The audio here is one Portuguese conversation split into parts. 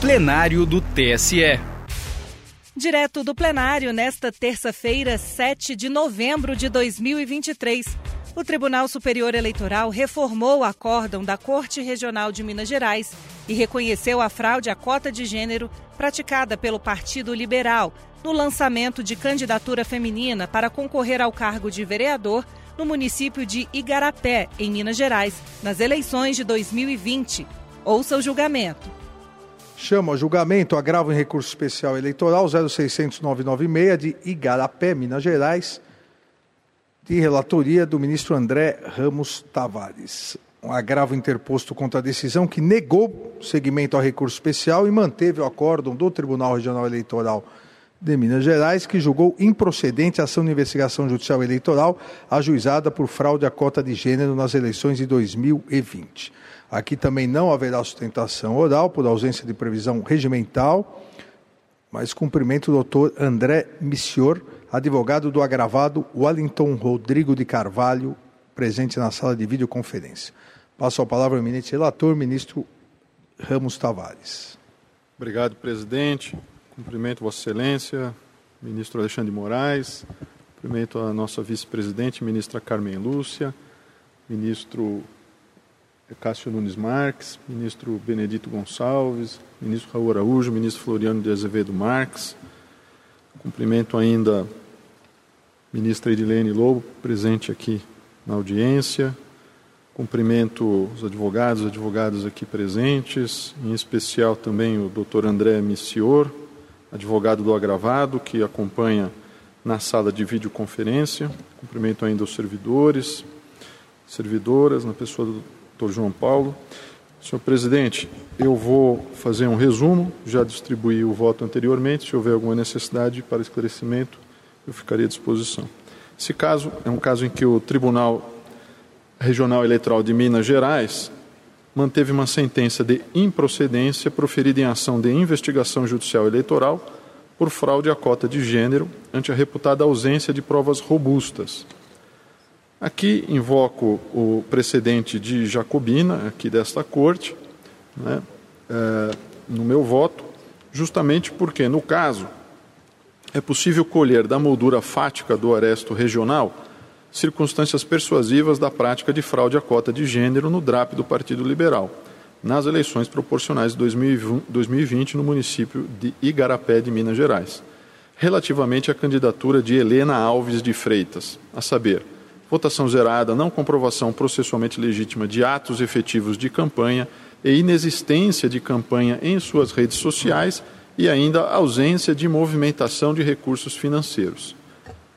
plenário do TSE. Direto do plenário, nesta terça-feira, 7 de novembro de 2023. O Tribunal Superior Eleitoral reformou o acórdão da Corte Regional de Minas Gerais e reconheceu a fraude à cota de gênero praticada pelo Partido Liberal no lançamento de candidatura feminina para concorrer ao cargo de vereador no município de Igarapé, em Minas Gerais, nas eleições de 2020. Ouça o julgamento. Chama julgamento agravo em recurso especial eleitoral 06996 de Igarapé, Minas Gerais de relatoria do ministro André Ramos Tavares. Um agravo interposto contra a decisão que negou seguimento ao recurso especial e manteve o acórdão do Tribunal Regional Eleitoral de Minas Gerais, que julgou improcedente a ação de investigação judicial eleitoral ajuizada por fraude à cota de gênero nas eleições de 2020. Aqui também não haverá sustentação oral por ausência de previsão regimental, mas cumprimento do doutor André Missior, advogado do agravado Wellington Rodrigo de Carvalho, presente na sala de videoconferência. Passo a palavra ao eminente relator, ministro Ramos Tavares. Obrigado, presidente. Cumprimento Vossa Excelência, ministro Alexandre Moraes, cumprimento a nossa vice-presidente, ministra Carmen Lúcia, ministro Cássio Nunes Marques, ministro Benedito Gonçalves, ministro Raul Araújo, ministro Floriano de Azevedo Marques. Cumprimento ainda ministra Edilene Lobo, presente aqui na audiência. Cumprimento os advogados, advogadas aqui presentes, em especial também o doutor André Missior, advogado do agravado, que acompanha na sala de videoconferência. Cumprimento ainda os servidores, servidoras, na pessoa do doutor João Paulo. Senhor presidente, eu vou fazer um resumo, já distribuí o voto anteriormente, se houver alguma necessidade para esclarecimento, eu ficaria à disposição. Esse caso é um caso em que o Tribunal Regional Eleitoral de Minas Gerais manteve uma sentença de improcedência proferida em ação de investigação judicial eleitoral por fraude à cota de gênero ante a reputada ausência de provas robustas. Aqui invoco o precedente de Jacobina, aqui desta corte, né, é, no meu voto, justamente porque, no caso, é possível colher da moldura fática do aresto regional circunstâncias persuasivas da prática de fraude à cota de gênero no DRAP do Partido Liberal, nas eleições proporcionais de 2020 no município de Igarapé de Minas Gerais, relativamente à candidatura de Helena Alves de Freitas, a saber, votação zerada, não comprovação processualmente legítima de atos efetivos de campanha e inexistência de campanha em suas redes sociais e ainda ausência de movimentação de recursos financeiros.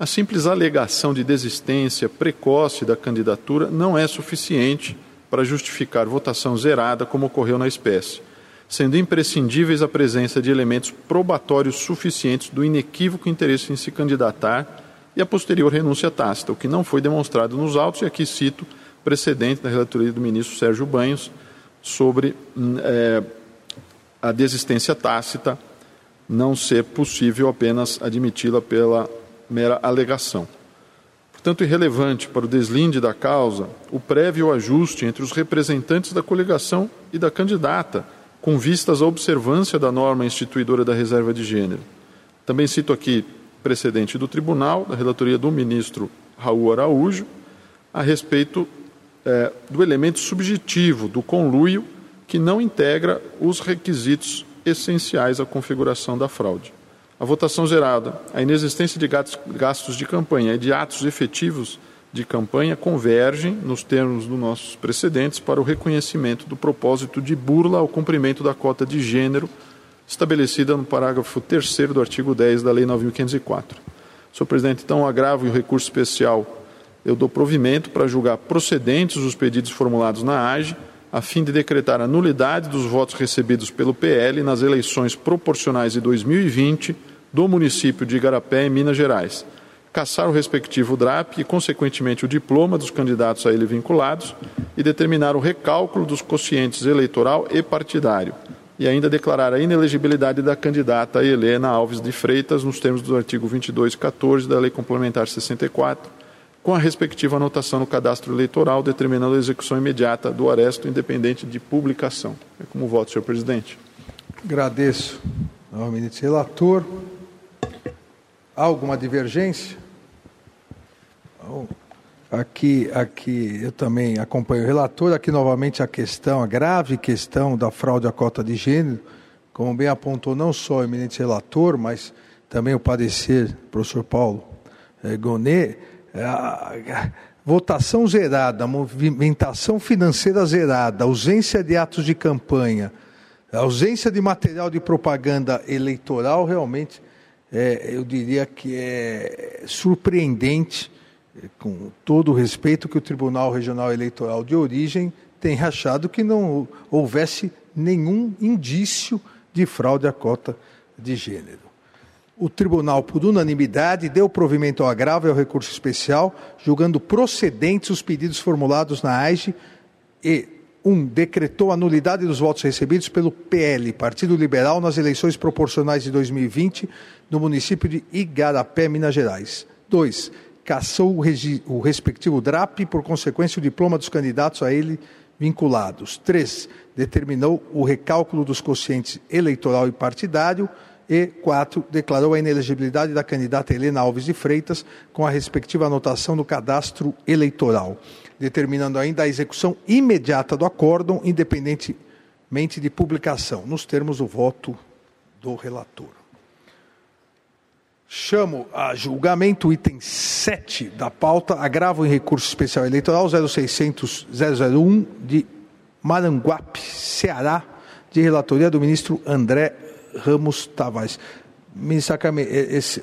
A simples alegação de desistência precoce da candidatura não é suficiente para justificar votação zerada, como ocorreu na espécie, sendo imprescindíveis a presença de elementos probatórios suficientes do inequívoco interesse em se candidatar e a posterior renúncia tácita, o que não foi demonstrado nos autos, e aqui cito precedente da relatoria do ministro Sérgio Banhos sobre é, a desistência tácita não ser possível apenas admiti-la pela mera alegação. Portanto, irrelevante para o deslinde da causa o prévio ajuste entre os representantes da coligação e da candidata, com vistas à observância da norma instituidora da reserva de gênero. Também cito aqui precedente do tribunal, da relatoria do ministro Raul Araújo, a respeito é, do elemento subjetivo do conluio que não integra os requisitos essenciais à configuração da fraude. A votação zerada, a inexistência de gastos de campanha e de atos efetivos de campanha convergem, nos termos dos nossos precedentes, para o reconhecimento do propósito de burla ao cumprimento da cota de gênero estabelecida no parágrafo 3 do artigo 10 da Lei 9.504. Senhor presidente, então, agravo e o recurso especial eu dou provimento para julgar procedentes os pedidos formulados na AGE a fim de decretar a nulidade dos votos recebidos pelo PL nas eleições proporcionais de 2020 do município de Igarapé, em Minas Gerais, caçar o respectivo DRAP e, consequentemente, o diploma dos candidatos a ele vinculados e determinar o recálculo dos quocientes eleitoral e partidário, e ainda declarar a inelegibilidade da candidata Helena Alves de Freitas nos termos do artigo 22 e 14 da Lei Complementar 64 com a respectiva anotação no cadastro eleitoral, determinando a execução imediata do aresto independente de publicação. É como voto, senhor presidente. Agradeço ministro relator. Há alguma divergência? Aqui, aqui eu também acompanho o relator. Aqui novamente a questão, a grave questão da fraude à cota de gênero, como bem apontou não só o eminente relator, mas também o parecer professor Paulo eh, Gonet, a votação zerada, movimentação financeira zerada, ausência de atos de campanha, a ausência de material de propaganda eleitoral realmente, é, eu diria que é surpreendente, com todo o respeito que o Tribunal Regional Eleitoral de origem tem achado que não houvesse nenhum indício de fraude à cota de gênero. O tribunal, por unanimidade, deu provimento ao agravo e ao recurso especial, julgando procedentes os pedidos formulados na AIGE e um, decretou a nulidade dos votos recebidos pelo PL, Partido Liberal, nas eleições proporcionais de 2020 no município de Igarapé, Minas Gerais. 2. Cassou o, respectivo DRAP, por consequência, o diploma dos candidatos a ele vinculados. 3. Determinou o recálculo dos quocientes eleitoral e partidário. E 4. Declarou a inelegibilidade da candidata Helena Alves de Freitas com a respectiva anotação no cadastro eleitoral determinando ainda a execução imediata do acórdão, independentemente de publicação, nos termos do voto do relator. Chamo a julgamento item 7 da pauta, agravo em recurso especial eleitoral 0600 001 de Maranguape, Ceará, de relatoria do ministro André Ramos Tavares. Ministro Acame,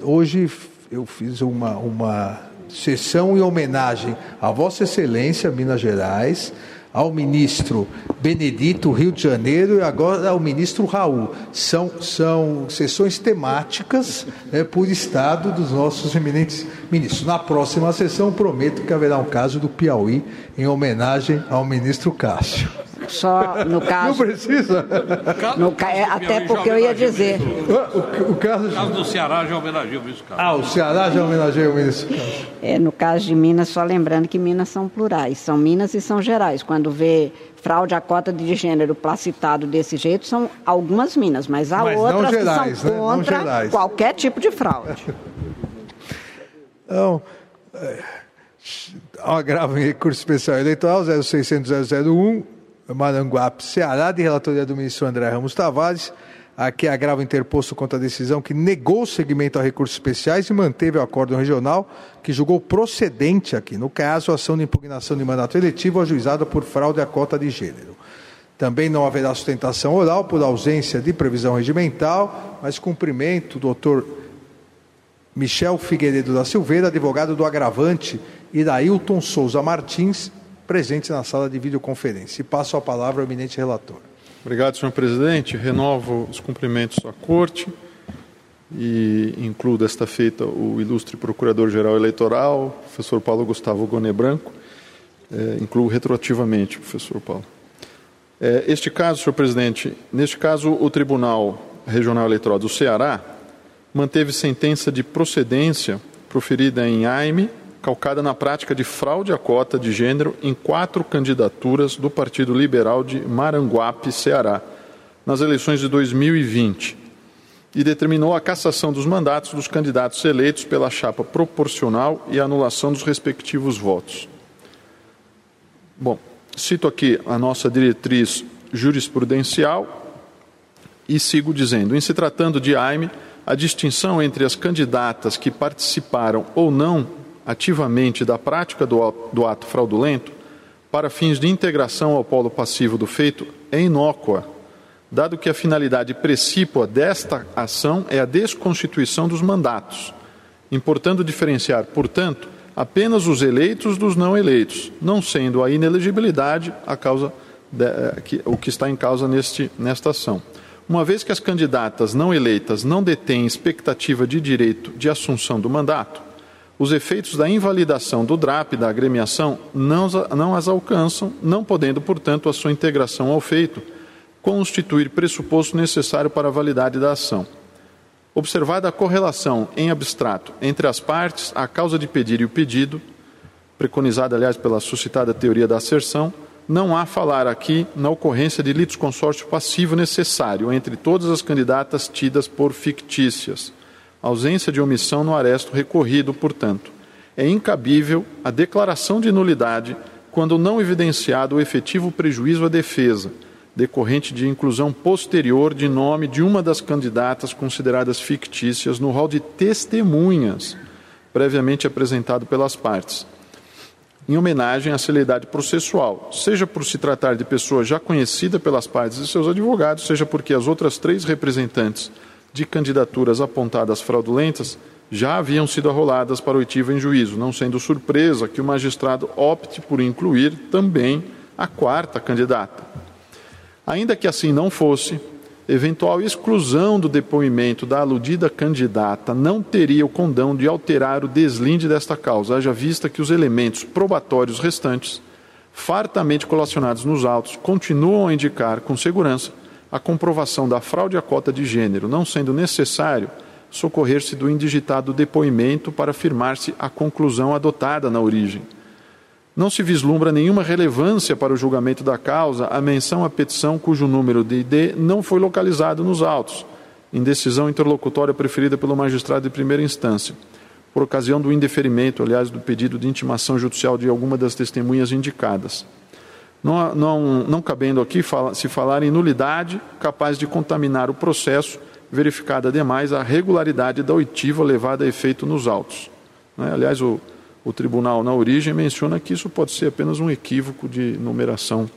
hoje eu fiz uma, uma sessão em homenagem a Vossa Excelência, Minas Gerais, ao ministro Benedito, Rio de Janeiro, e agora ao ministro Raul. São, são sessões temáticas né, por estado dos nossos eminentes ministros. Na próxima sessão, prometo que haverá um caso do Piauí em homenagem ao ministro Cássio. Só no caso. Não precisa. No, é, até porque eu ia dizer. O, o, caso, o caso do Ceará já homenageia o ministro Cássio. Ah, o Ceará já homenageia o ministro Cássio. É, no caso de Minas, só lembrando que Minas são plurais, são Minas e são Gerais. Quando vê fraude à cota de gênero placitado desse jeito, são algumas Minas, mas há mas outras gerais, que são contra né? qualquer tipo de fraude. Então, é, agravo em recurso especial eleitoral 0600 001 Maranguape, Ceará, de relatoria do ministro André Ramos Tavares. Aqui agravo interposto contra a decisão que negou o segmento a recursos especiais e manteve o acordo regional que julgou procedente aqui, no caso, a ação de impugnação de mandato eletivo ajuizada por fraude à cota de gênero. Também não haverá sustentação oral por ausência de previsão regimental, mas cumprimento, doutor Michel Figueiredo da Silveira, advogado do agravante, Dailton Souza Martins, presentes na sala de videoconferência. E passo a palavra ao eminente relator. Obrigado, senhor presidente. Renovo os cumprimentos à corte e incluo desta feita o ilustre procurador-geral eleitoral, professor Paulo Gustavo Gone Branco. É, incluo retroativamente, professor Paulo. É, este caso, senhor presidente, neste caso, o Tribunal Regional Eleitoral do Ceará manteve sentença de procedência proferida em AIME calcada na prática de fraude à cota de gênero em quatro candidaturas do Partido Liberal de Maranguape, Ceará, nas eleições de 2020, e determinou a cassação dos mandatos dos candidatos eleitos pela chapa proporcional e a anulação dos respectivos votos. Bom, cito aqui a nossa diretriz jurisprudencial e sigo dizendo: em se tratando de AIME, a distinção entre as candidatas que participaram ou não ativamente da prática do, ato fraudulento para fins de integração ao polo passivo do feito é inócua, dado que a finalidade precípua desta ação é a desconstituição dos mandatos, importando diferenciar, portanto, apenas os eleitos dos não eleitos, não sendo a inelegibilidade a causa de, eh, que, o que está em causa neste, nesta ação. Uma vez que as candidatas não eleitas não detêm expectativa de direito de assunção do mandato, os efeitos da invalidação do DRAP da agremiação não, não as alcançam, não podendo, portanto, a sua integração ao feito constituir pressuposto necessário para a validade da ação. Observada a correlação em abstrato entre as partes, a causa de pedir e o pedido, preconizada, aliás, pela suscitada teoria da asserção, não há falar aqui na ocorrência de litisconsórcio passivo necessário entre todas as candidatas tidas por fictícias. Ausência de omissão no aresto recorrido, portanto. É incabível a declaração de nulidade quando não evidenciado o efetivo prejuízo à defesa, decorrente de inclusão posterior de nome de uma das candidatas consideradas fictícias no rol de testemunhas previamente apresentado pelas partes em homenagem à celeridade processual, seja por se tratar de pessoa já conhecida pelas partes e seus advogados, seja porque as outras três representantes de candidaturas apontadas fraudulentas já haviam sido arroladas para oitiva em juízo, não sendo surpresa que o magistrado opte por incluir também a quarta candidata. Ainda que assim não fosse, eventual exclusão do depoimento da aludida candidata não teria o condão de alterar o deslinde desta causa, haja vista que os elementos probatórios restantes, fartamente colacionados nos autos, continuam a indicar com segurança a comprovação da fraude à cota de gênero, não sendo necessário socorrer-se do indigitado depoimento para afirmar-se a conclusão adotada na origem. Não se vislumbra nenhuma relevância para o julgamento da causa a menção à petição cujo número de ID não foi localizado nos autos, em decisão interlocutória preferida pelo magistrado de primeira instância, por ocasião do indeferimento, aliás, do pedido de intimação judicial de alguma das testemunhas indicadas. Não, não, não cabendo aqui fala, se falar em nulidade capaz de contaminar o processo, verificada ademais a regularidade da oitiva levada a efeito nos autos. Né? Aliás, o o tribunal, na origem, menciona que isso pode ser apenas um equívoco de numeração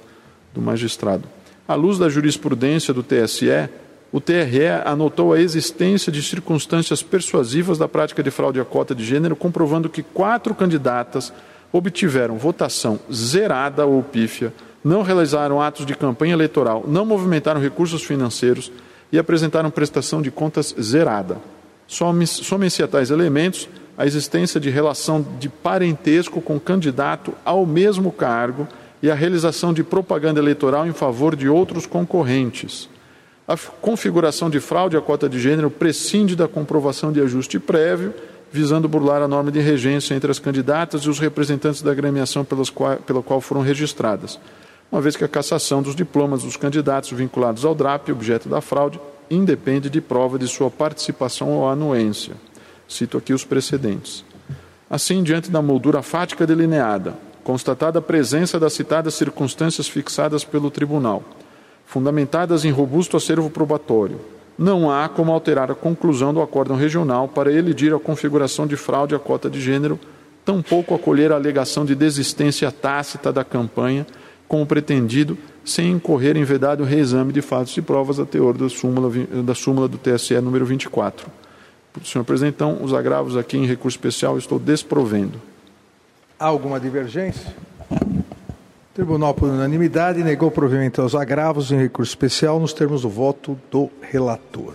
do magistrado. À luz da jurisprudência do TSE, o TRE anotou a existência de circunstâncias persuasivas da prática de fraude à cota de gênero, comprovando que quatro candidatas obtiveram votação zerada ou pífia, não realizaram atos de campanha eleitoral, não movimentaram recursos financeiros e apresentaram prestação de contas zerada. Somem-se a tais elementos a existência de relação de parentesco com candidato ao mesmo cargo e a realização de propaganda eleitoral em favor de outros concorrentes. A configuração de fraude à cota de gênero prescinde da comprovação de ajuste prévio, visando burlar a norma de regência entre as candidatas e os representantes da agremiação pelas qual, pela qual foram registradas, uma vez que a cassação dos diplomas dos candidatos vinculados ao DRAP, objeto da fraude, independe de prova de sua participação ou anuência. Cito aqui os precedentes. Assim, diante da moldura fática delineada, constatada a presença das citadas circunstâncias fixadas pelo tribunal, fundamentadas em robusto acervo probatório, não há como alterar a conclusão do acórdão regional para elidir a configuração de fraude à cota de gênero, tampouco acolher a alegação de desistência tácita da campanha, como pretendido, sem incorrer em vedado reexame de fatos e provas a teor da súmula, da súmula do TSE número 24. Senhor presidente, então, os agravos aqui em recurso especial estou desprovendo. Há alguma divergência? Tribunal, por unanimidade, negou provimento aos agravos em recurso especial nos termos do voto do relator.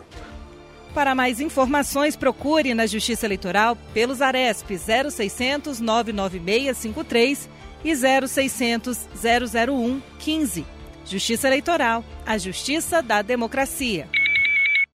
Para mais informações, procure na Justiça Eleitoral pelos ARESP 0600 99653 e 0600 001 15. Justiça Eleitoral, a justiça da democracia.